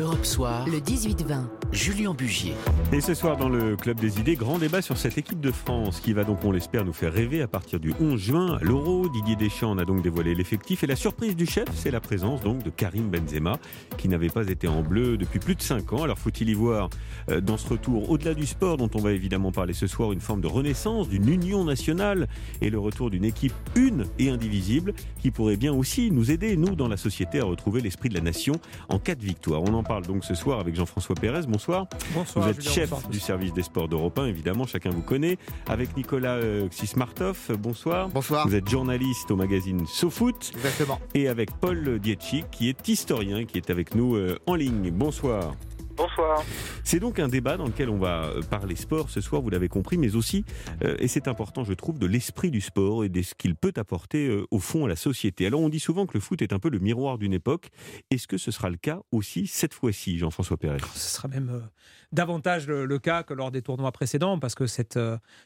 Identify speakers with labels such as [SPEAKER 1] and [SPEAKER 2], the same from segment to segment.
[SPEAKER 1] Europe Soir,
[SPEAKER 2] le 18-20.
[SPEAKER 1] Julien Bugier.
[SPEAKER 3] Et ce soir dans le Club des Idées, grand débat sur cette équipe de France qui va donc, on l'espère, nous faire rêver à partir du 11 juin à l'Euro. Didier Deschamps en a donc dévoilé l'effectif et la surprise du chef, c'est la présence donc de Karim Benzema qui n'avait pas été en bleu depuis plus de 5 ans. Alors faut-il y voir euh, dans ce retour, au-delà du sport dont on va évidemment parler ce soir, une forme de renaissance, d'une union nationale et le retour d'une équipe une et indivisible qui pourrait bien aussi nous aider, nous, dans la société, à retrouver l'esprit de la nation en cas de victoire. On en parle donc ce soir avec Jean-François Pérez. Bonsoir.
[SPEAKER 4] Bonsoir.
[SPEAKER 3] Vous êtes chef du service des sports d'Europe 1, évidemment, chacun vous connaît. Avec Nicolas euh, Xismartov, bonsoir.
[SPEAKER 4] Bonsoir.
[SPEAKER 3] Vous êtes journaliste au magazine SoFoot.
[SPEAKER 4] Exactement.
[SPEAKER 3] Et avec Paul Dietschik, qui est historien, qui est avec nous euh, en ligne. Bonsoir.
[SPEAKER 5] Bonsoir.
[SPEAKER 3] C'est donc un débat dans lequel on va euh, parler sport ce soir, vous l'avez compris, mais aussi, euh, et c'est important je trouve, de l'esprit du sport et de ce qu'il peut apporter euh, au fond à la société. Alors on dit souvent que le foot est un peu le miroir d'une époque. Est-ce que ce sera le cas aussi cette fois-ci, Jean-François Pérez?
[SPEAKER 4] Ce sera même davantage le, cas que lors des tournois précédents, parce que cette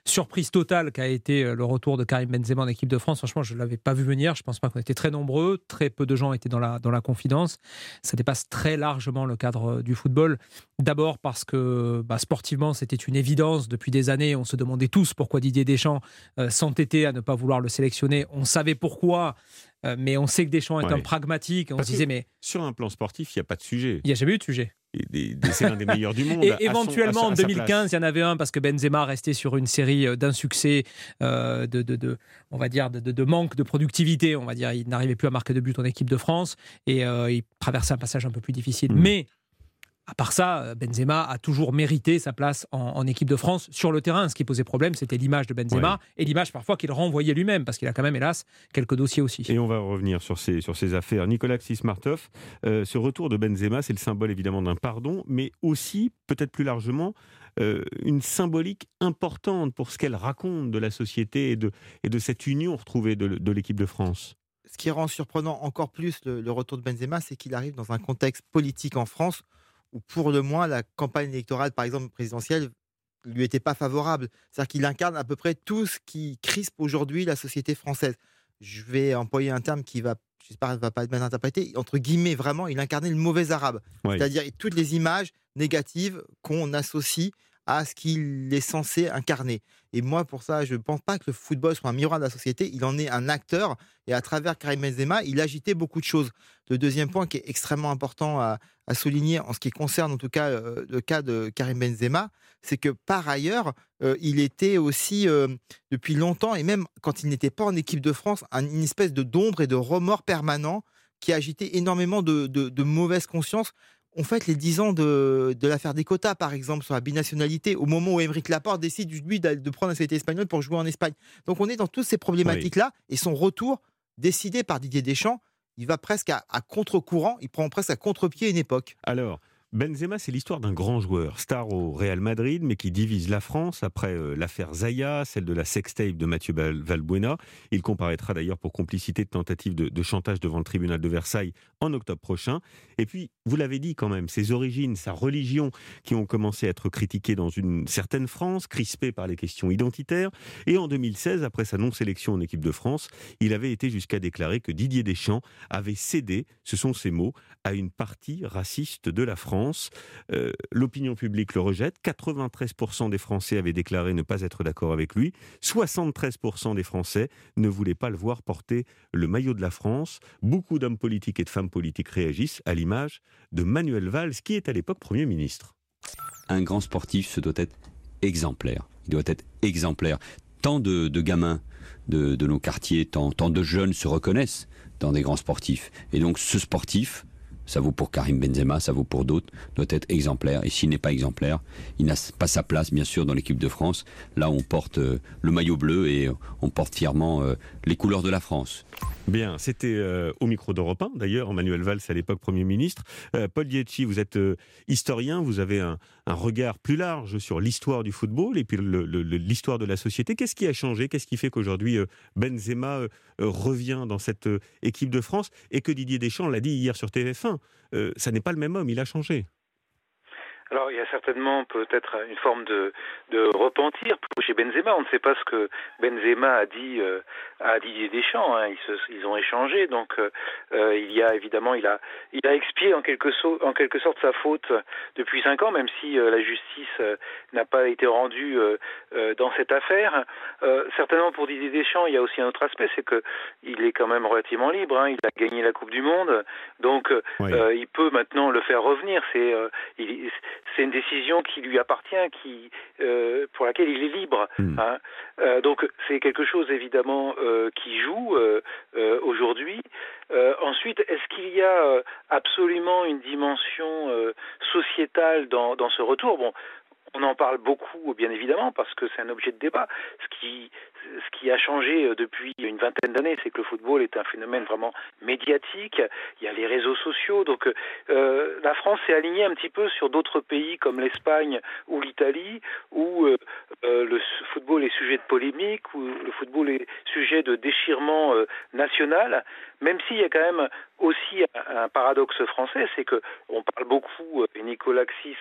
[SPEAKER 4] surprise totale qu'a été le retour de Karim Benzema en équipe de France, franchement, je ne l'avais pas vu venir. Je pense pas qu'on était très nombreux, très peu de gens étaient dans la, dans la confidence. Ça dépasse très largement le cadre du football. D'abord parce que bah, sportivement, c'était une évidence depuis des années. On se demandait tous pourquoi Didier Deschamps euh, s'entêtait à ne pas vouloir le sélectionner. On savait pourquoi, euh, mais on sait que Deschamps est un pragmatique. On se disait, mais.
[SPEAKER 3] Sur un plan sportif, il n'y a pas de sujet.
[SPEAKER 4] Il n'y a jamais eu de sujet.
[SPEAKER 3] C'est l'un des meilleurs du monde.
[SPEAKER 4] Et éventuellement, en 2015, il y en avait un parce que Benzema restait sur une série euh, d'insuccès, de, de, on va dire, de, manque de productivité. On va dire, il n'arrivait plus à marquer de but en équipe de France et il traversait un passage un peu plus difficile. Mm. Mais à part ça, euh, Benzema a toujours mérité sa place en, équipe de France sur le terrain. Ce qui posait problème, c'était l'image de Benzema et l'image parfois qu'il renvoyait lui-même, parce qu'il a quand même, hélas, quelques dossiers aussi.
[SPEAKER 3] Et on va revenir sur ces, sur ces affaires. Nicolas Xismartov, euh, ce retour de Benzema, c'est le symbole évidemment d'un pardon, mais aussi, peut-être plus largement, euh, une symbolique importante pour ce qu'elle raconte de la société et de, et de cette union retrouvée de, l'équipe de France
[SPEAKER 6] ce qui rend surprenant encore plus le retour de Benzema, c'est qu'il arrive dans un contexte politique en France où pour le moins la campagne électorale, par exemple présidentielle, lui était pas favorable. C'est-à-dire qu'il incarne à peu près tout ce qui crispe aujourd'hui la société française. Je vais employer un terme qui va, j'espère, ne va pas être mal interprété. Entre guillemets, vraiment, il incarnait le mauvais arabe. C'est-à-dire toutes les images négatives qu'on associe à ce qu'il est censé incarner. Et moi, pour ça, je ne pense pas que le football soit un miroir de la société. Il en est un acteur. Et à travers Karim Benzema, il agitait beaucoup de choses. Le deuxième point qui est extrêmement important à, souligner, en ce qui concerne en tout cas euh, le cas de Karim Benzema, c'est que par ailleurs, euh, il était aussi euh, depuis longtemps, et même quand il n'était pas en équipe de France, une espèce de d'ombre et de remords permanent qui agitait énormément de, de, de mauvaise conscience on fait les 10 ans de, l'affaire des quotas, par exemple, sur la binationalité, au moment où Émeric Laporte décide, lui, de prendre la nationalité espagnole pour jouer en Espagne. Donc on est dans toutes ces problématiques-là, et son retour, décidé par Didier Deschamps, il va presque à, à contre-courant, il prend presque à contre-pied une époque.
[SPEAKER 3] Alors, Benzema, c'est l'histoire d'un grand joueur, star au Real Madrid, mais qui divise la France après euh, l'affaire Zaya, celle de la sextape de Mathieu Valbuena. Il comparaîtra d'ailleurs pour complicité de tentative de, chantage devant le tribunal de Versailles en octobre prochain. Et puis, vous l'avez dit quand même, ses origines, sa religion, qui ont commencé à être critiquées dans une certaine France, crispée par les questions identitaires. Et en 2016, après sa non-sélection en équipe de France, il avait été jusqu'à déclarer que Didier Deschamps avait cédé, ce sont ses mots, à une partie raciste de la France. Euh, l'opinion publique le rejette. 93% des Français avaient déclaré ne pas être d'accord avec lui. 73% des Français ne voulaient pas le voir porter le maillot de la France. Beaucoup d'hommes politiques et de femmes politiques réagissent à l'image de Manuel Valls, qui est à l'époque Premier ministre.
[SPEAKER 7] Un grand sportif, ce doit être exemplaire. Il doit être exemplaire. Tant de, gamins de, nos quartiers, tant, tant de jeunes se reconnaissent dans des grands sportifs. Et donc ce sportif, ça vaut pour Karim Benzema, ça vaut pour d'autres, doit être exemplaire. Et s'il n'est pas exemplaire, il n'a pas sa place, bien sûr, dans l'équipe de France. Là, on porte euh, le maillot bleu et on porte fièrement euh, les couleurs de la France.
[SPEAKER 3] Bien, c'était euh, au micro d'Europe 1, d'ailleurs, Emmanuel Valls à l'époque Premier ministre. Paul Dietchi, vous êtes historien, vous avez un, regard plus large sur l'histoire du football et puis l'histoire de la société. Qu'est-ce qui a changé? Qu'est-ce qui fait qu'aujourd'hui Benzema revient dans cette équipe de France? Et que Didier Deschamps l'a dit hier sur TF1 euh, ça n'est pas le même homme, il a changé.
[SPEAKER 1] Alors il y a certainement peut-être une forme de, de repentir chez Benzema. On ne sait pas ce que Benzema a dit euh, à Didier Deschamps. Hein. Ils, se, ils, ont échangé, donc euh, euh, il y a évidemment il a il a expié en quelque, so en quelque sorte sa faute depuis cinq ans, même si la justice n'a pas été rendue dans cette affaire. certainement pour Didier Deschamps, il y a aussi un autre aspect, c'est que il est quand même relativement libre. Hein. Il a gagné la Coupe du Monde, donc il peut maintenant le faire revenir. C'est c'est une décision qui lui appartient, qui euh, pour laquelle il est libre. Hmm. Hein. Euh, donc c'est quelque chose évidemment euh, qui joue aujourd'hui. ensuite, est-ce qu'il y a absolument une dimension sociétale dans, dans ce retour? Bon, on en parle beaucoup, bien évidemment, parce que c'est un objet de débat. Ce qui, ce qui a changé euh, depuis une vingtaine d'années, c'est que le football est un phénomène vraiment médiatique. Il y a les réseaux sociaux. Donc euh, la France s'est alignée un petit peu sur d'autres pays comme l'Espagne ou l'Italie, où euh, le football est sujet de polémique, où le football est sujet de déchirement national, même s'il y a quand même aussi un, paradoxe français, c'est que on parle beaucoup, et Nicolas Xis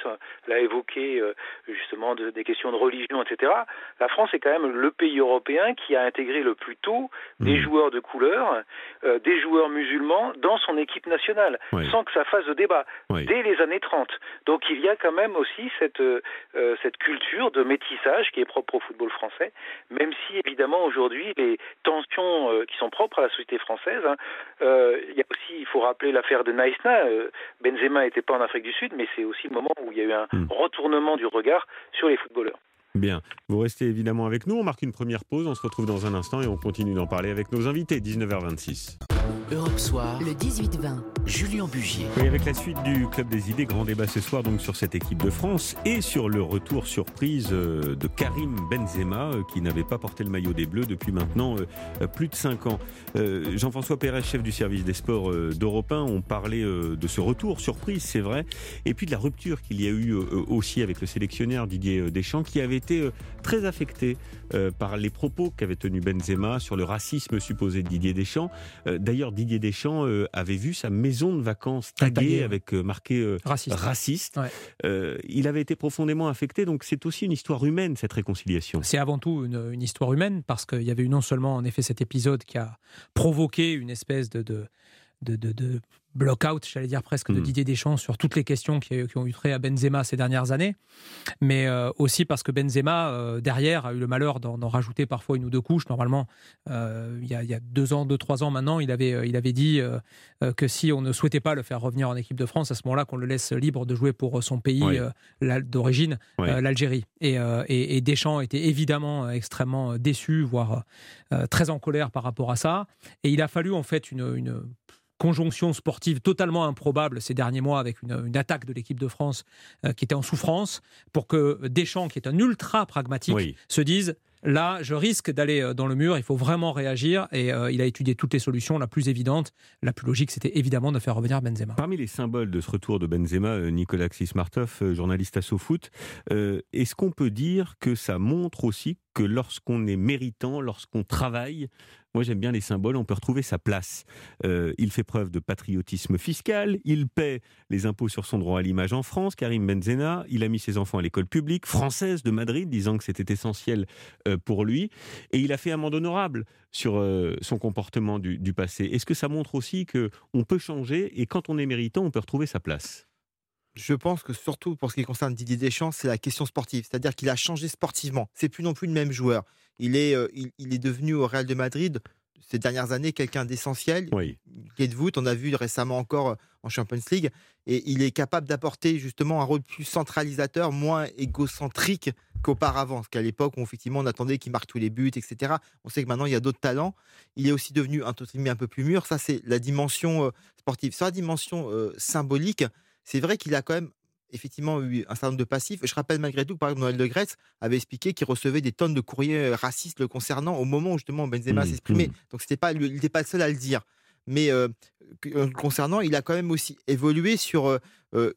[SPEAKER 1] l'a évoqué justement des questions de religion, etc. La France est quand même le pays européen qui a intégré le plus tôt des hmm. joueurs de couleur, euh, des joueurs musulmans dans son équipe nationale, sans que ça fasse de débat, dès les années 30. Donc il y a quand même aussi cette, euh, cette culture de métissage qui est propre au football français, même si évidemment aujourd'hui les tensions euh, qui sont propres à la société française, hein, il y a aussi, il faut rappeler l'affaire de Naïsna, Benzema n'était pas en Afrique du Sud, mais c'est aussi le moment où il y a eu un hmm. retournement du regard sur les footballeurs.
[SPEAKER 3] Bien, vous restez évidemment avec nous, on marque une première pause, on se retrouve dans un instant et on continue d'en parler avec nos invités, 19h26.
[SPEAKER 2] Europe Soir, le 18-20, Julien Bugier.
[SPEAKER 3] Oui, avec la suite du Club des Idées, grand débat ce soir donc sur cette équipe de France et sur le retour surprise euh, de Karim Benzema, euh, qui n'avait pas porté le maillot des Bleus depuis maintenant euh, plus de 5 ans. Jean-François Pérez, chef du service des sports d'Europe 1, on parlait de ce retour surprise, c'est vrai, et puis de la rupture qu'il y a eu aussi avec le sélectionneur Didier Deschamps, qui avait été très affecté par les propos qu'avait tenus Benzema sur le racisme supposé de Didier Deschamps. D'ailleurs, Didier Deschamps euh, avait vu sa maison de vacances taguée avec euh, marqué euh, raciste. il avait été profondément affecté, donc c'est aussi une histoire humaine cette réconciliation.
[SPEAKER 4] C'est avant tout une, histoire humaine parce qu'il y avait eu non seulement en effet cet épisode qui a provoqué une espèce de, de de, de, block-out, j'allais dire presque, de hmm. Didier Deschamps sur toutes les questions qui, ont eu trait à Benzema ces dernières années, mais euh, aussi parce que Benzema, euh, derrière, a eu le malheur d'en rajouter parfois une ou deux couches. Normalement, euh, il, y a, deux ans, deux, trois ans maintenant, il avait, il avait dit que si on ne souhaitait pas le faire revenir en équipe de France, à ce moment-là, qu'on le laisse libre de jouer pour son pays d'origine, l'Algérie. Et, et, Deschamps était évidemment extrêmement déçu, voire très en colère par rapport à ça. Et il a fallu en fait une, une conjonction sportive totalement improbable ces derniers mois avec une, attaque de l'équipe de France euh, qui était en souffrance pour que Deschamps, qui est un ultra pragmatique, se dise Là, je risque d'aller euh, dans le mur, il faut vraiment réagir. Et euh, il a étudié toutes les solutions. La plus évidente, la plus logique, c'était évidemment de faire revenir Benzema.
[SPEAKER 3] Parmi les symboles de ce retour de Benzema, Nicolas Xismartov, journaliste à SoFoot, est-ce qu'on peut dire que ça montre aussi que lorsqu'on est méritant, lorsqu'on travaille, moi, j'aime bien les symboles. On peut retrouver sa place. Euh, il fait preuve de patriotisme fiscal. Il paie les impôts sur son droit à l'image en France. Karim Benzena, il a mis ses enfants à l'école publique française de Madrid, disant que c'était essentiel euh, pour lui. Et il a fait amende honorable sur euh, son comportement du, du passé. Est-ce que ça montre aussi que on peut changer et quand on est méritant, on peut retrouver sa place?
[SPEAKER 6] Je pense que surtout pour ce qui concerne Didier Deschamps, c'est la question sportive. C'est-à-dire qu'il a changé sportivement. C'est plus non plus le même joueur. Il est, euh, il, est devenu au Real de Madrid ces dernières années quelqu'un d'essentiel. Oui. vous on a vu récemment encore euh, en Champions League, et il est capable d'apporter justement un rôle plus centralisateur, moins égocentrique qu'auparavant. Parce qu'à l'époque, où effectivement on attendait qu'il marque tous les buts, etc. On sait que maintenant il y a d'autres talents. Il est aussi devenu un, un peu plus mûr. Ça, c'est la dimension euh, sportive. Sur la dimension symbolique, c'est vrai qu'il a quand même effectivement eu un certain nombre de passifs. Je rappelle malgré tout que, par exemple, Noël de Gretz avait expliqué qu'il recevait des tonnes de courriers euh, racistes le concernant au moment où justement Benzema mmh, s'exprimait. Mmh. Donc c'était pas, il n'était pas le seul à le dire. Mais euh, euh, concernant, il a quand même aussi évolué sur.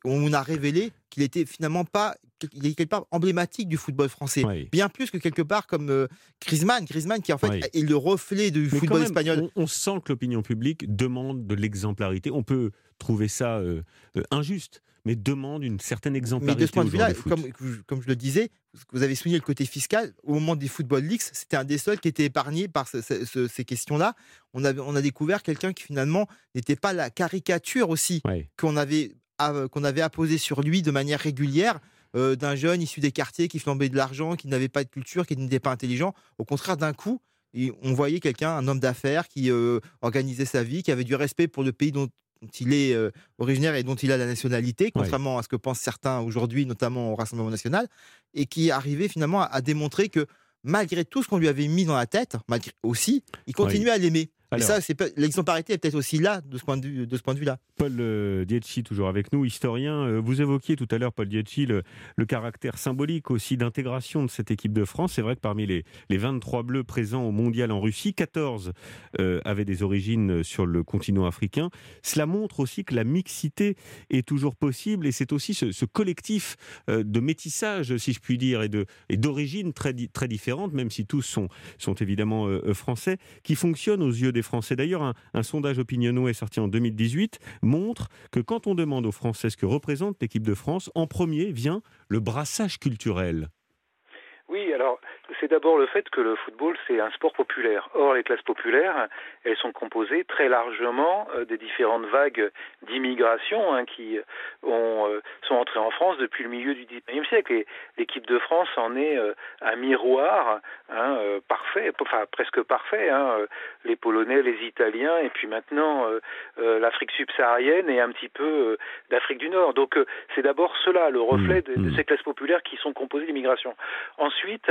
[SPEAKER 6] on a révélé qu'il était finalement pas, il est quelque part emblématique du football français, bien plus que quelque part comme Griezmann, Griezmann qui en fait est le reflet du football espagnol.
[SPEAKER 3] On, on, sent que l'opinion publique demande de l'exemplarité. On peut trouver ça injuste, mais demande une certaine
[SPEAKER 6] Mais
[SPEAKER 3] exemplarité.
[SPEAKER 6] de ce point de vue-là, comme, comme je le disais, vous avez souligné le côté fiscal. Au moment des Football Leagues, c'était un des seuls qui était épargné par ce- ce- ce- ces questions-là. On, avait- on a découvert quelqu'un qui finalement n'était pas la caricature aussi
[SPEAKER 3] Ouais.
[SPEAKER 6] qu'on avait, qu'on avait apposé sur lui de manière régulière. euh, d'un jeune issu des quartiers qui flambait de l'argent, qui n'avait pas de culture, qui n'était pas intelligent. Au contraire, d'un coup, on voyait quelqu'un, un homme d'affaires qui euh, organisait sa vie, qui avait du respect pour le pays dont, dont il est euh, originaire et dont il a la nationalité, contrairement à ce que pensent certains aujourd'hui, notamment au Rassemblement national, et qui arrivait finalement à, à démontrer que malgré tout ce qu'on lui avait mis dans la tête, malgré aussi, il continuait à l'aimer. Et
[SPEAKER 3] Alors-
[SPEAKER 6] ça, c'est l'exemplarité est peut-être aussi là, de ce point de vue, de ce point de vue-là.
[SPEAKER 3] Paul euh, Dietschi, toujours avec nous, historien. Euh, Vous évoquiez tout à l'heure, Paul Dietschi, le, le caractère symbolique aussi d'intégration de cette équipe de France. C'est vrai que parmi les, les 23 bleus présents au mondial en Russie, 14 euh, avaient des origines sur le continent africain. Cela montre aussi que la mixité est toujours possible et c'est aussi ce, ce collectif euh, de métissage, si je puis dire, et de- et d'origines très, très différentes, même si tous sont, sont évidemment français, qui fonctionne aux yeux D'ailleurs, un, un sondage Opinionway sorti en 2018 montre que quand on demande aux Français ce que représente l'équipe de France, en premier vient le brassage culturel.
[SPEAKER 1] Oui, alors c'est d'abord le fait que le football c'est un sport populaire. Or les classes populaires, elles sont composées très largement euh, des différentes vagues d'immigration hein, qui ont, euh, sont entrées en France depuis le milieu du XIXe siècle. Et l'équipe de France en est euh, un miroir hein, euh, parfait, enfin presque parfait. Hein, euh, les Polonais, les Italiens, et puis maintenant euh, euh, l'Afrique subsaharienne et un petit peu euh, d'Afrique du Nord. Donc euh, c'est d'abord cela, le reflet de, de
[SPEAKER 3] mmh.
[SPEAKER 1] ces classes populaires qui sont composées d'immigration. Ensuite,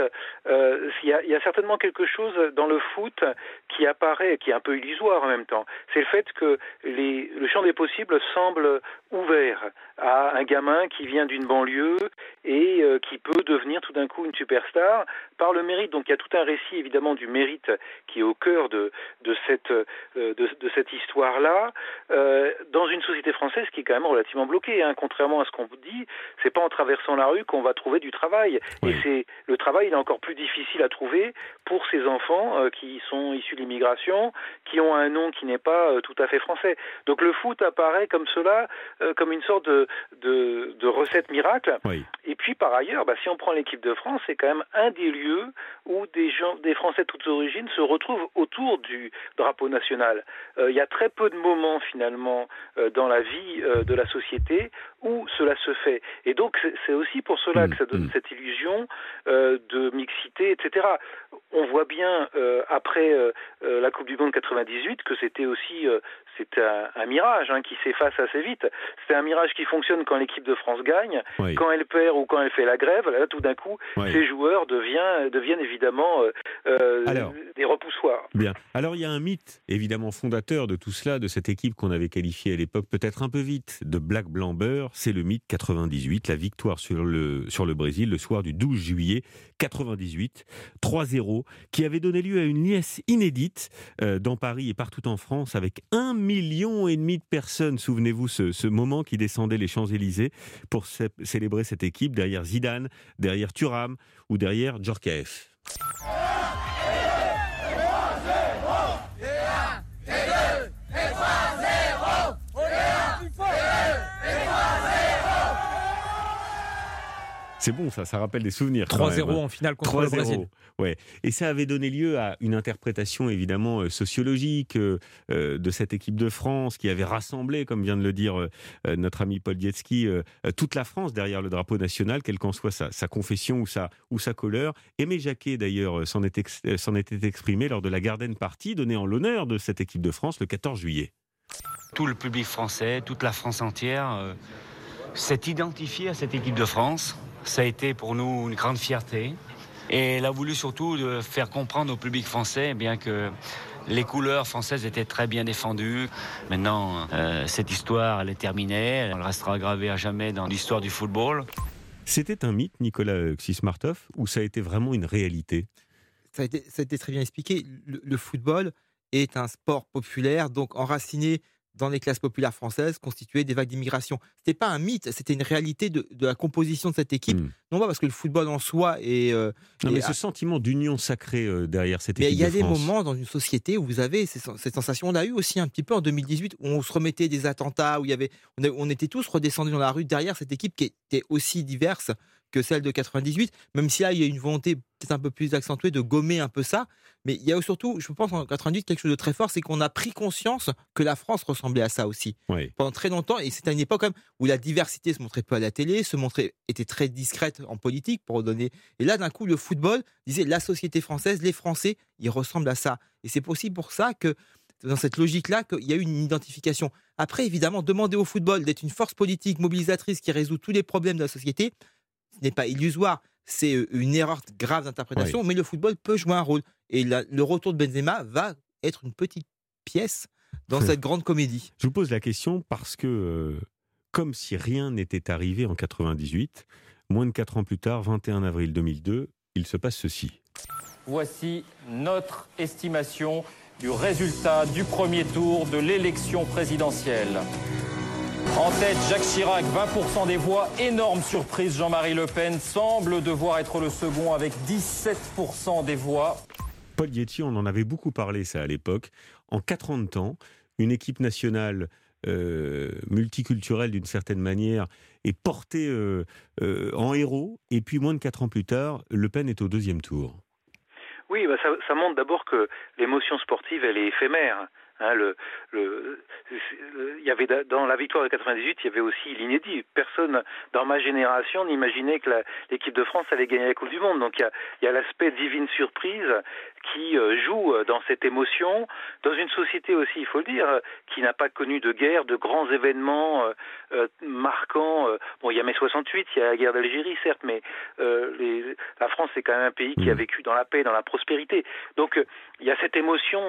[SPEAKER 1] euh, il, y a, certainement quelque chose dans le foot qui apparaît, qui est un peu illusoire en même temps. C'est le fait que le champ des possibles semble ouvert à un gamin qui vient d'une banlieue et euh, qui peut devenir tout d'un coup une superstar par le mérite. Donc il y a tout un récit évidemment du mérite qui est au cœur de, de cette, euh, de, de cette histoire-là, euh, dans une société française qui est quand même relativement bloquée. Hein. Contrairement à ce qu'on vous dit, c'est pas en traversant la rue qu'on va trouver du travail.
[SPEAKER 3] Oui.
[SPEAKER 1] Et c'est le travail il est encore plus difficile à trouver pour ces enfants qui sont issus de l'immigration, qui ont un nom qui n'est pas tout à fait français. Donc le foot apparaît comme cela, euh, comme une sorte de, de, de recette miracle.
[SPEAKER 3] Oui.
[SPEAKER 1] Et puis par ailleurs, bah, si on prend l'équipe de France, c'est quand même un des lieux où des gens, des Français de toutes origines se retrouvent autour du drapeau national. Euh, Il y a très peu de moments finalement euh, dans la vie de la société où cela se fait. Et donc c'est- c'est aussi pour cela
[SPEAKER 3] Mm,
[SPEAKER 1] que ça donne
[SPEAKER 3] mm.
[SPEAKER 1] cette illusion de mixité, etc. On voit bien après la Coupe du Monde 98 que c'était aussi c'était un, un mirage hein, qui s'efface assez vite. C'est un mirage qui fonctionne quand l'équipe de France gagne,
[SPEAKER 3] Oui.
[SPEAKER 1] quand elle perd ou quand elle fait la grève. Là, tout d'un coup,
[SPEAKER 3] Oui.
[SPEAKER 1] ces joueurs deviennent, deviennent évidemment euh, euh,
[SPEAKER 3] Alors.
[SPEAKER 1] des repoussoirs.
[SPEAKER 3] Bien. Alors il y a un mythe évidemment fondateur de tout cela, de cette équipe qu'on avait qualifiée à l'époque peut-être un peu vite de Black Blanc Beurre, c'est le mythe 98, la victoire sur le, sur le Brésil le soir du 12 juillet 98, 3-0, qui avait donné lieu à une liesse inédite euh, dans Paris et partout en France avec un million et demi de personnes. Souvenez-vous ce, ce moment qui descendait les Champs-Élysées pour cé- célébrer cette équipe derrière Zidane, derrière Thuram ou derrière Djorkaeff. C'est bon, ça, ça rappelle des souvenirs. quand
[SPEAKER 4] 3-0
[SPEAKER 3] même, hein.
[SPEAKER 4] en finale contre le
[SPEAKER 3] 3-0,
[SPEAKER 4] Brésil.
[SPEAKER 3] Ouais. Et ça avait donné lieu à une interprétation évidemment euh, sociologique euh, euh, de cette équipe de France qui avait rassemblé, comme vient de le dire euh, notre ami Paul Dietsky, euh, toute la France derrière le drapeau national, quelle qu'en soit sa, sa confession ou sa, ou sa couleur. Aimé Jacquet d'ailleurs s'en était exprimé lors de la Garden Party donnée en l'honneur de cette équipe de France le 14 juillet.
[SPEAKER 5] Tout le public français, toute la France entière euh, s'est identifié à cette équipe de France. Ça a été pour nous une grande fierté. Et elle a voulu surtout de faire comprendre au public français eh bien que les couleurs françaises étaient très bien défendues. Maintenant, euh, cette histoire, elle est terminée. Elle restera gravée à jamais dans l'histoire du football.
[SPEAKER 3] C'était un mythe, Nicolas Xismartov, ou ça a été vraiment une réalité?
[SPEAKER 6] Ça a, été, ça a été très bien expliqué. Le, le football est un sport populaire, donc enraciné dans les classes populaires françaises constituait des vagues d'immigration. C'était pas un mythe, c'était une réalité de, la composition de cette équipe.
[SPEAKER 3] Hmm.
[SPEAKER 6] Non pas parce que le football en soi est.
[SPEAKER 3] Euh, non, mais ce sentiment d'union sacrée euh, derrière cette équipe.
[SPEAKER 6] Mais il y a
[SPEAKER 3] des
[SPEAKER 6] moments dans une société où vous avez cette sensation. On a eu aussi un petit peu en 2018 où on se remettait des attentats, où il y avait, on, était tous redescendus dans la rue derrière cette équipe qui était aussi diverse que celle de 98, même si là, il y a une volonté peut-être un peu plus accentuée de gommer un peu ça. Mais il y a surtout, je pense, en 98, quelque chose de très fort, c'est qu'on a pris conscience que la France ressemblait à ça aussi. Pendant très longtemps, et c'était une époque quand même où la diversité se montrait peu à la télé, se montrait, était très discrète en politique, pour donner. Et là, d'un coup, le football disait la société française, les Français, ils ressemblent à ça. Et c'est aussi pour ça que dans cette logique-là qu'il y a eu une identification. Après, évidemment, demander au football d'être une force politique mobilisatrice qui résout tous les problèmes de la société, ce n'est pas illusoire. C'est euh, une erreur grave d'interprétation, mais le football peut jouer un rôle. Et le retour de Benzema va être une petite pièce dans cette grande comédie.
[SPEAKER 3] Je vous pose la question parce que, euh, comme si rien n'était arrivé en 98, moins de 4 ans plus tard, 21 avril 2002, il se passe ceci.
[SPEAKER 8] Voici notre estimation du résultat du premier tour de l'élection présidentielle. En tête, Jacques Chirac, 20% des voix. Énorme surprise, Jean-Marie Le Pen semble devoir être le second avec 17% des voix.
[SPEAKER 3] Paul Yeti, on en avait beaucoup parlé ça à l'époque. En quatre ans de temps, une équipe nationale euh, multiculturelle d'une certaine manière est portée euh, euh, en héros. Et puis moins de quatre ans plus tard, Le Pen est au deuxième tour.
[SPEAKER 1] Oui, bah, ça, ça montre d'abord que l'émotion sportive, elle est éphémère. Hein, le, le, il y avait dans la victoire de 98, il y avait aussi l'inédit. Personne dans ma génération n'imaginait que l'équipe de France allait gagner la Coupe du Monde. Donc il y a, il y a l'aspect divine surprise qui euh, joue euh, dans cette émotion, dans une société aussi, il faut le dire, euh, qui n'a pas connu de guerre, de grands événements marquants. Bon, il y a mai 68, il y a la guerre d'Algérie, certes, mais les, la France c'est quand même un pays qui a mmh. vécu dans la paix, dans la prospérité. Donc il y a cette émotion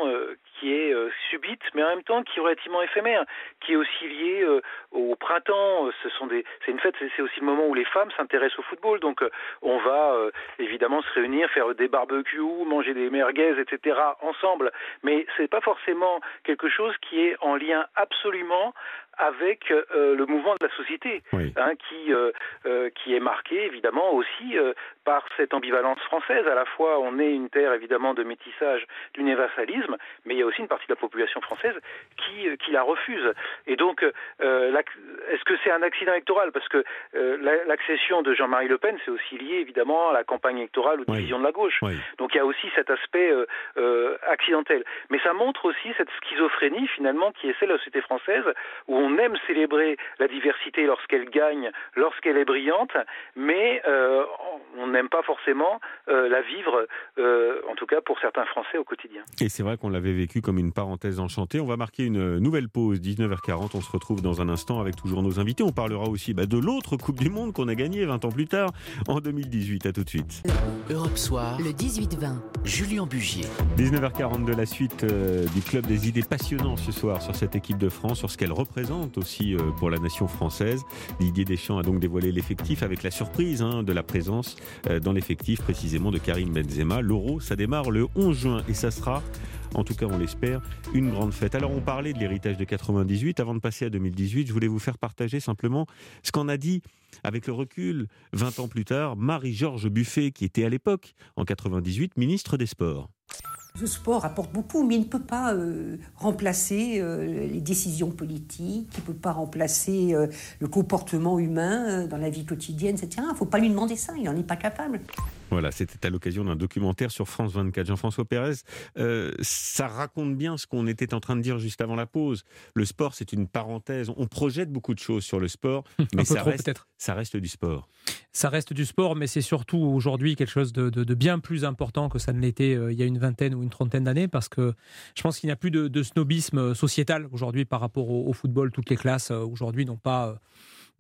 [SPEAKER 1] qui est subite, mais en même temps qui est relativement éphémère, qui est aussi liée au printemps. Ce sont des, c'est une fête, c'est aussi le moment où les femmes s'intéressent au football. Donc on va évidemment se réunir, faire des barbecues, manger des etc., ensemble. Mais ce n'est pas forcément quelque chose qui est en lien absolument avec euh, le mouvement de la société, hein, qui, euh, euh, qui est marqué évidemment aussi par cette ambivalence française. À la fois, on est une terre évidemment de métissage, d'universalisme, mais il y a aussi une partie de la population française qui, qui la refuse. Et donc, est-ce que c'est un accident électoral? Parce que l'accession de Jean-Marie Le Pen, c'est aussi lié évidemment à la campagne électorale ou division de la gauche. Donc il y a aussi cet aspect accidentel. Mais ça montre aussi cette schizophrénie finalement qui est celle de la société française où on aime célébrer la diversité lorsqu'elle gagne, lorsqu'elle est brillante, mais euh, on n'aime pas forcément euh, la vivre, euh, en tout cas pour certains Français au quotidien.
[SPEAKER 3] Et c'est vrai qu'on l'avait vécu comme une parenthèse enchantée. On va marquer une nouvelle pause, 19h40. On se retrouve dans un instant avec toujours nos invités. On parlera aussi bah, de l'autre Coupe du Monde qu'on a gagnée 20 ans plus tard, en 2018. À tout de suite.
[SPEAKER 2] Europe Soir, le 18-20, Julien Bugier.
[SPEAKER 3] 19h40 de la suite du Club des idées passionnants ce soir sur cette équipe de France, sur ce qu'elle représente aussi euh, pour la nation française. Didier Deschamps a donc dévoilé l'effectif avec la surprise hein, de la présence euh, dans l'effectif précisément de Karim Benzema. L'Euro, ça démarre le 11 juin et ça sera en tout cas on l'espère, une grande fête. Alors on parlait de l'héritage de 98, avant de passer à 2018, je voulais vous faire partager simplement ce qu'en a dit, avec le recul, 20 ans plus tard, Marie-Georges Buffet, qui était à l'époque, en 98, ministre des Sports.
[SPEAKER 9] Le sport apporte beaucoup, mais il ne peut pas euh, remplacer euh, les décisions politiques, il ne peut pas remplacer euh, le comportement humain dans la vie quotidienne, etc. Il ne faut pas lui demander ça, il n'en est pas capable.
[SPEAKER 3] Voilà, c'était à l'occasion d'un documentaire sur France 24. Jean-François Pérez, ça raconte bien ce qu'on était en train de dire juste avant la pause. Le sport, c'est une parenthèse. On projette beaucoup de choses sur le sport, mais ça, reste, ça reste du sport.
[SPEAKER 4] Ça reste du sport, mais c'est surtout aujourd'hui quelque chose de, de, bien plus important que ça ne l'était il y a une vingtaine ou une trentaine d'années parce que je pense qu'il n'y a plus de, snobisme sociétal aujourd'hui par rapport au, football. Toutes les classes euh, aujourd'hui n'ont pas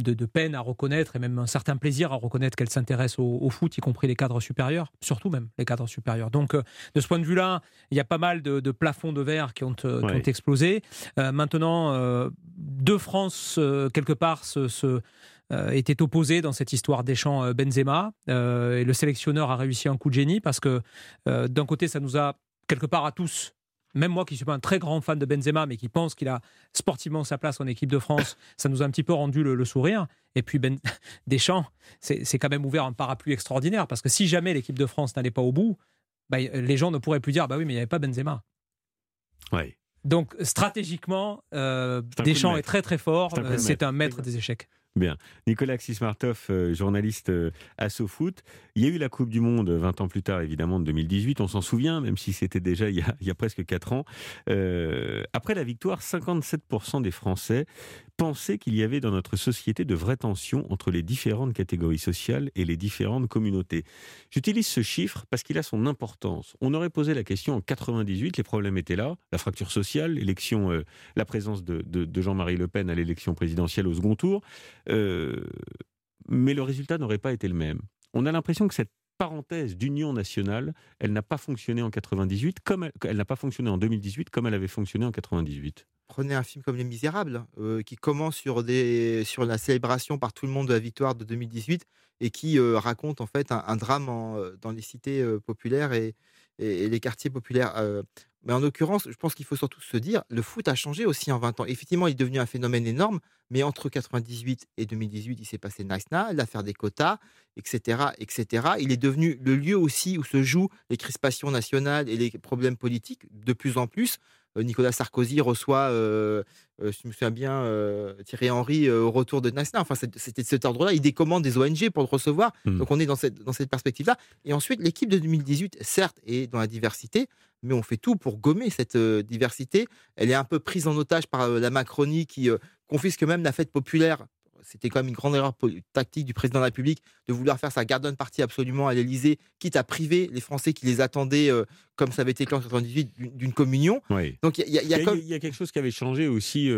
[SPEAKER 4] euh, de, peine à reconnaître et même un certain plaisir à reconnaître qu'elles s'intéressent au, foot, y compris les cadres supérieurs, surtout même les cadres supérieurs. Donc, euh, de ce point de vue-là, il y a pas mal de, plafonds de verre qui ont, explosé. maintenant, deux France, quelque part, se, était opposé dans cette histoire des champs Benzema et le sélectionneur a réussi un coup de génie parce que d'un côté ça nous a quelque part à tous même moi qui ne suis pas un très grand fan de Benzema, mais qui pense qu'il a sportivement sa place en équipe de France, ça nous a un petit peu rendu le, sourire. Et puis ben, Deschamps, c'est quand même ouvert un parapluie extraordinaire, parce que si jamais l'équipe de France n'allait pas au bout, bah, les gens ne pourraient plus dire, bah oui, mais il n'y avait pas Benzema.
[SPEAKER 3] Ouais.
[SPEAKER 4] Donc stratégiquement, euh, Deschamps est très très fort. C'est un, maître des échecs.
[SPEAKER 3] Bien. Nicolas Xismartov, euh, journaliste euh, à SoFoot. Il y a eu la Coupe du Monde 20 ans plus tard, évidemment, de 2018. On s'en souvient, même si c'était déjà il y, a, presque 4 ans. Euh, après la victoire, 57% des Français pensaient qu'il y avait dans notre société de vraies tensions entre les différentes catégories sociales et les différentes communautés? J'utilise ce chiffre parce qu'il a son importance. On aurait posé la question en 98, les problèmes étaient là, la fracture sociale, l'élection, la présence de, de Jean-Marie Le Pen à l'élection présidentielle au second tour. Euh, mais le résultat n'aurait pas été le même. On a l'impression que cette parenthèse d'union nationale, elle n'a pas fonctionné en 98 comme elle, n'a pas fonctionné en 2018 comme elle avait fonctionné en 98.
[SPEAKER 6] Prenez un film comme Les Misérables, euh, qui commence sur, des, sur la célébration par tout le monde de la victoire de 2018 et qui euh, raconte en fait un, drame dans les cités populaires et, et, les quartiers populaires. Mais en l'occurrence, je pense qu'il faut surtout se dire, le foot a changé aussi en 20 ans. Effectivement, il est devenu un phénomène énorme, mais entre 98 et 2018, il s'est passé Nice-Na, l'affaire des quotas, etc., etc. Il est devenu le lieu aussi où se jouent les crispations nationales et les problèmes politiques de plus en plus. Euh, Nicolas Sarkozy reçoit, euh, euh, je me souviens bien, Thierry Henry au retour de Nice-Na. Enfin, c'était de cet ordre-là. Il décommande des ONG pour le recevoir. Mmh. Donc, on est dans cette, dans cette perspective-là. Et ensuite, l'équipe de 2018, certes, est dans la diversité, mais on fait tout pour gommer cette diversité. Elle est un peu prise en otage par la Macronie qui confisque même la fête populaire. C'était quand même une grande erreur tactique du président de la République de vouloir faire sa garden party absolument à l'Elysée, quitte à priver les Français qui les attendaient, comme ça avait été le cas en 1998, d'une communion.
[SPEAKER 3] Donc il y, a quelque chose qui avait changé aussi.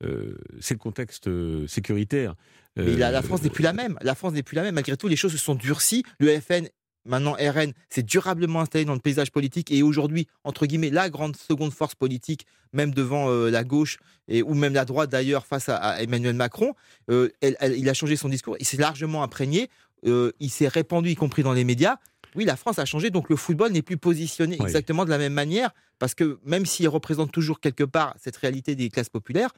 [SPEAKER 3] c'est le contexte sécuritaire.
[SPEAKER 6] Mais la, France n'est plus la même. La France n'est plus la même. Malgré tout, les choses se sont durcies. Le FN Maintenant, RN s'est durablement installé dans le paysage politique et aujourd'hui, entre guillemets, la grande seconde force politique, même devant euh, la gauche et ou même la droite d'ailleurs face à, Emmanuel Macron. Euh, il a changé son discours, il s'est largement imprégné, euh, il s'est répandu, y compris dans les médias. Oui, la France a changé, donc le football n'est plus positionné exactement de la même manière, parce que même s'il représente toujours quelque part cette réalité des classes populaires,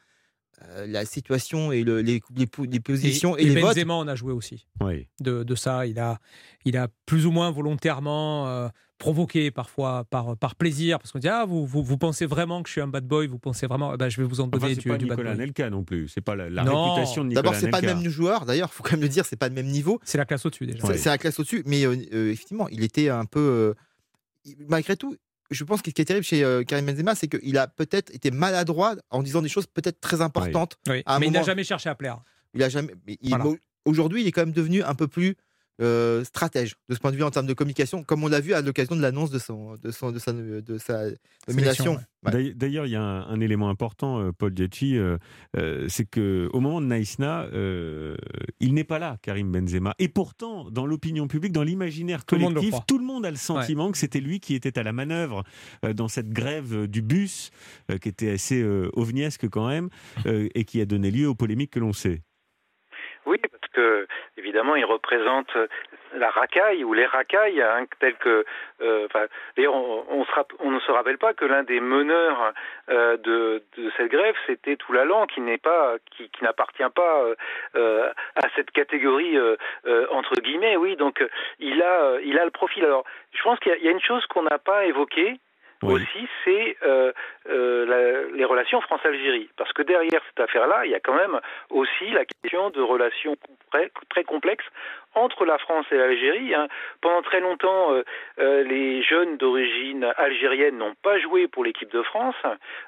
[SPEAKER 6] la situation et le, les, les, positions et, et, les
[SPEAKER 4] Benzema en a joué aussi.
[SPEAKER 3] Oui.
[SPEAKER 4] De, de, ça, il a, il a plus ou moins volontairement euh, provoqué parfois par, par plaisir, parce qu'on dit ah vous, vous, vous, pensez vraiment que je suis un bad boy, vous pensez vraiment, bah, je vais vous en donner
[SPEAKER 3] enfin, du, pas
[SPEAKER 4] du
[SPEAKER 3] Nicolas Nelka non plus, c'est pas la, réputation de Nicolas
[SPEAKER 6] D'abord c'est pas le même joueur, d'ailleurs faut quand même le dire, c'est pas le même niveau.
[SPEAKER 4] C'est la classe au-dessus déjà.
[SPEAKER 6] C'est la classe au-dessus, mais euh, effectivement il était un peu malgré tout, je pense que ce qui est terrible chez euh, Karim Benzema, c'est qu'il a peut-être été maladroit en disant des choses peut-être très importantes.
[SPEAKER 4] mais il n'a jamais cherché à plaire.
[SPEAKER 6] Il a jamais. Aujourd'hui, il est quand même devenu un peu plus euh, stratège de ce point de vue en termes de communication, comme on l'a vu à l'occasion de l'annonce de, son, de, son, de, sa, de sa nomination.
[SPEAKER 3] D'ailleurs, il y a un, élément important, euh, Paul Diachi, euh, c'est que au moment de Naïsna, il n'est pas là, Karim Benzema. Et pourtant, dans l'opinion publique, dans l'imaginaire collectif, tout le, monde a le sentiment que c'était lui qui était à la manœuvre dans cette grève du bus, qui était assez ovniesque quand même, et qui a donné lieu aux polémiques que l'on sait.
[SPEAKER 1] Oui, parce que évidemment, il représente la racaille ou les racailles, hein, tel que. Euh, on, on, on, ne se rappelle pas que l'un des meneurs euh, de, de, cette grève, c'était Toulalan, qui n'est pas, qui, qui n'appartient pas euh, à cette catégorie euh, euh, entre guillemets. Oui, donc il a, il a le profil. Alors, je pense qu'il y, y, a une chose qu'on n'a pas évoquée aussi, c'est euh, euh, les relations France-Algérie. Parce que derrière cette affaire-là, il y a quand même aussi la question de relations très, très complexes entre la France et l'Algérie. Hein. Pendant très longtemps, euh, euh, les jeunes d'origine algérienne n'ont pas joué pour l'équipe de France.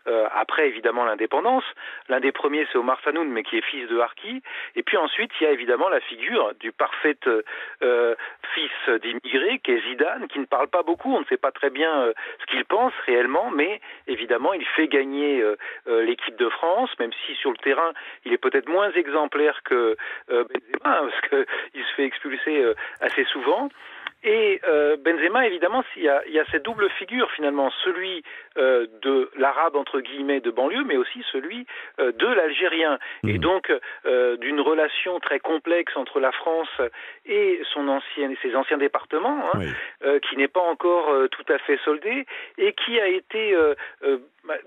[SPEAKER 1] Euh, après, évidemment, l'indépendance. L'un des premiers, c'est Omar Sanoun, mais qui est fils de Harki. Et puis ensuite, il y a évidemment la figure du parfait fils d'immigrés, qui est Zidane, qui ne parle pas beaucoup. On ne sait pas très bien ce qu'il pense réellement, mais évidemment, il fait gagner l'équipe de France, même si sur le terrain, il est peut-être moins exemplaire que Benzema, parce qu'il se fait expulsé euh, assez souvent. Et euh, Benzema, évidemment, il y, a, il y, a, cette double figure finalement, celui euh, de l'arabe entre guillemets de banlieue, mais aussi celui euh, de l'algérien, et mmh. donc d'une relation très complexe entre la France et son ancien, ses anciens départements, hein, oui. qui n'est pas encore tout à fait soldée et qui a été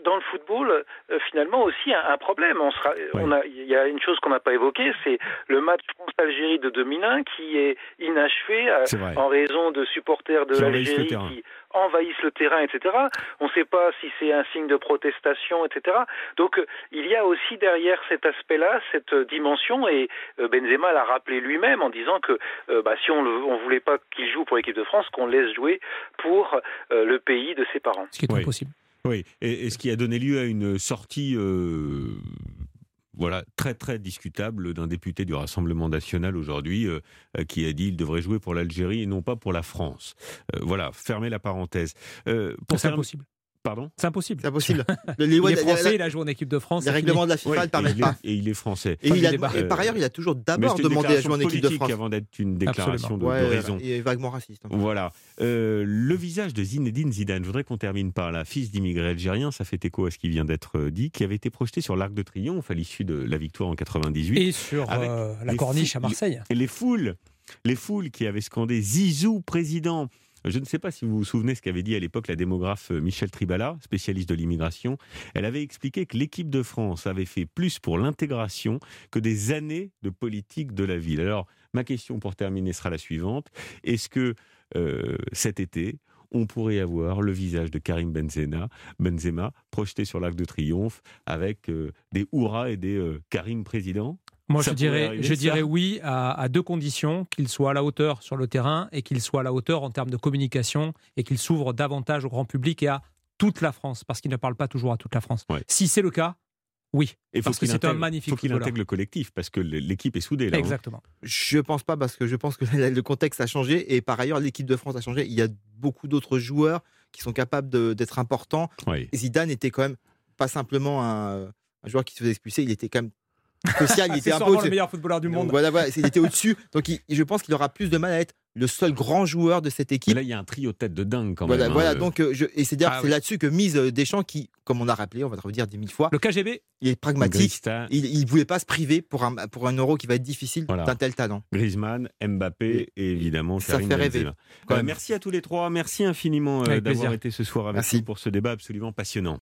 [SPEAKER 1] dans le football, finalement aussi un, un problème. On sera, oui. on a, il y a une chose qu'on n'a pas évoquée, c'est le match France-Algérie de 2001 qui est inachevé est en raison de supporters de l'Algérie qui envahissent le terrain, etc. On ne sait pas si c'est un signe de protestation, etc. Donc il y a aussi derrière cet aspect-là, cette dimension, et Benzema l'a rappelé lui-même en disant que euh, bah, si on ne voulait pas qu'il joue pour l'équipe de France, qu'on laisse jouer pour euh, le pays de ses parents.
[SPEAKER 4] Ce qui est oui. impossible.
[SPEAKER 3] Oui, et, et, ce qui a donné lieu à une sortie euh, voilà, très très discutable d'un député du Rassemblement national aujourd'hui euh, qui a dit qu'il devrait jouer pour l'Algérie et non pas pour la France. Euh, voilà, fermez la parenthèse.
[SPEAKER 4] Euh, pour c'est impossible.
[SPEAKER 3] Pardon
[SPEAKER 4] C'est impossible.
[SPEAKER 6] C'est impossible.
[SPEAKER 4] Le, il est français, il a joué en équipe de France.
[SPEAKER 6] Les règlements de la FIFA ne
[SPEAKER 3] oui,
[SPEAKER 6] permettent pas.
[SPEAKER 3] Et il est français.
[SPEAKER 6] Et, il a, et, par ailleurs, il a toujours d'abord demandé à jouer en équipe de France.
[SPEAKER 3] avant d'être une déclaration de,
[SPEAKER 6] ouais,
[SPEAKER 3] de, raison.
[SPEAKER 6] Il est vaguement raciste. Hein.
[SPEAKER 3] Voilà. Euh, le visage de Zinedine Zidane, je voudrais qu'on termine par là. Fils d'immigrés algériens, ça fait écho à ce qui vient d'être dit, qui avait été projeté sur l'Arc de Triomphe à l'issue de la victoire en 98.
[SPEAKER 4] Et sur euh, la corniche à Marseille.
[SPEAKER 3] Et les foules, les foules qui avaient scandé Zizou président. Je ne sais pas si vous vous souvenez ce qu'avait dit à l'époque la démographe Michel Tribala, spécialiste de l'immigration. Elle avait expliqué que l'équipe de France avait fait plus pour l'intégration que des années de politique de la ville. Alors, ma question pour terminer sera la suivante. Est-ce que euh, cet été, on pourrait avoir le visage de Karim Benzema, Benzema projeté sur l'Arc de Triomphe avec euh, des hurrahs et des euh, Karim président?
[SPEAKER 4] Moi, ça je dirais, arriver, je dirais oui à, à deux conditions qu'il soit à la hauteur sur le terrain et qu'il soit à la hauteur en termes de communication et qu'il s'ouvre davantage au grand public et à toute la France, parce qu'il ne parle pas toujours à toute la France.
[SPEAKER 3] Ouais.
[SPEAKER 4] Si c'est le cas, oui,
[SPEAKER 3] et
[SPEAKER 4] parce que c'est un magnifique.
[SPEAKER 3] Il faut qu'il intègre le collectif parce que l'équipe est soudée là.
[SPEAKER 4] Exactement.
[SPEAKER 6] Hein. Je pense pas parce que je pense que le contexte a changé et par ailleurs l'équipe de France a changé. Il y a beaucoup d'autres joueurs qui sont capables d'être importants.
[SPEAKER 3] Oui.
[SPEAKER 6] Zidane était quand même pas simplement un, un joueur qui se faisait expulser, il était quand même social, il était un peu
[SPEAKER 4] le meilleur footballeur du monde.
[SPEAKER 6] Voilà, voilà, il était au-dessus. Donc il, je pense qu'il aura plus de mal à être le seul grand joueur de cette équipe.
[SPEAKER 3] Mais là, il y a un trio tête de dingue quand
[SPEAKER 6] voilà,
[SPEAKER 3] même.
[SPEAKER 6] Voilà,
[SPEAKER 3] hein.
[SPEAKER 6] donc je, et c'est
[SPEAKER 4] Ah
[SPEAKER 6] oui. là-dessus que mise Deschamps, qui, comme on a rappelé, on va te redire dix mille fois,
[SPEAKER 4] le KGB,
[SPEAKER 6] il est pragmatique. Il ne voulait pas se priver pour un pour un euro qui va être difficile
[SPEAKER 3] Voilà.
[SPEAKER 6] d'un tel talent.
[SPEAKER 3] Griezmann, Mbappé et évidemment
[SPEAKER 6] Ça
[SPEAKER 3] Karim
[SPEAKER 6] fait rêver. Quand
[SPEAKER 3] Euh,
[SPEAKER 6] même.
[SPEAKER 3] merci à tous les trois. Merci infiniment euh, d'avoir été ce soir avec
[SPEAKER 6] Merci.
[SPEAKER 3] nous pour ce débat absolument passionnant.